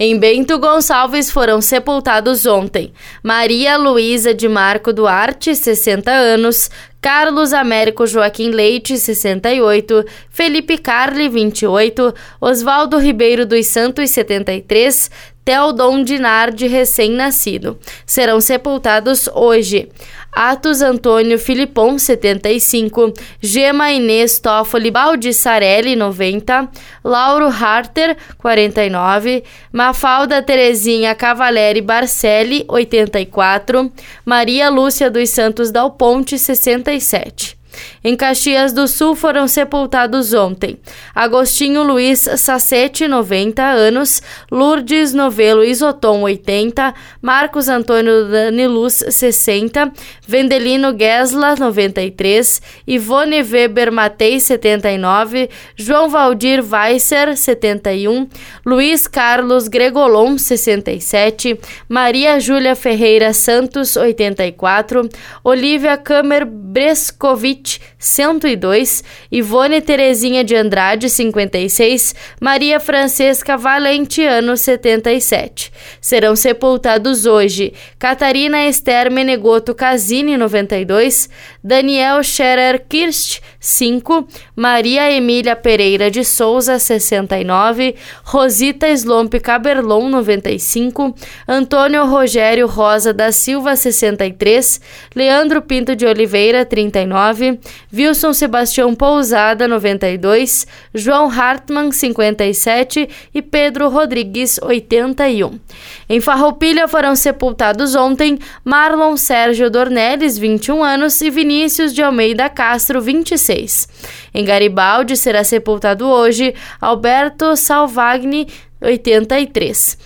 Em Bento Gonçalves foram sepultados ontem Maria Luísa de Marco Duarte, 60 anos, Carlos Américo Joaquim Leite, 68, Felipe Carli, 28, Oswaldo Ribeiro dos Santos, 73, Teodon Dinardi, recém-nascido. Serão sepultados hoje. Atos Antônio Filipon, 75, Gema Inês Toffoli Baldissarelli, 90, Lauro Harter, 49, Mafalda Terezinha Cavaleri Barcelli, 84, Maria Lúcia dos Santos Dal Ponte, 67. Em Caxias do Sul foram sepultados ontem Agostinho Luiz Sacete, 90 anos, Lourdes Novelo Isotom, 80, Marcos Antônio Daniluz, 60, Vendelino Gesla, 93, Ivone Weber Matei, 79, João Valdir Weisser, 71, Luiz Carlos Gregolon, 67, Maria Júlia Ferreira Santos, 84, Olivia Kamer Brescovitch, each 102, Ivone Terezinha de Andrade, 56, Maria Francesca Valentiano, 77. Serão sepultados hoje Catarina Esther Menegoto Casini, 92, Daniel Scherer Kirst, 5, Maria Emília Pereira de Souza, 69, Rosita Slomp Caberlon, 95, Antônio Rogério Rosa da Silva, 63, Leandro Pinto de Oliveira, 39, Wilson Sebastião Pousada, 92, João Hartmann, 57 e Pedro Rodrigues, 81. Em Farroupilha foram sepultados ontem Marlon Sérgio Dornelles, 21 anos, e Vinícius de Almeida Castro, 26. Em Garibaldi será sepultado hoje Alberto Salvagni, 83.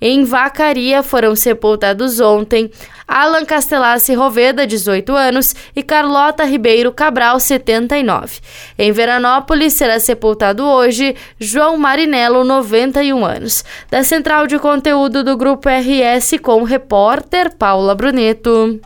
Em Vacaria foram sepultados ontem Alan Castelassi Roveda, 18 anos, e Carlota Ribeiro Cabral, 79. Em Veranópolis será sepultado hoje João Marinello, 91 anos. Da central de conteúdo do Grupo RS com o repórter Paula Bruneto.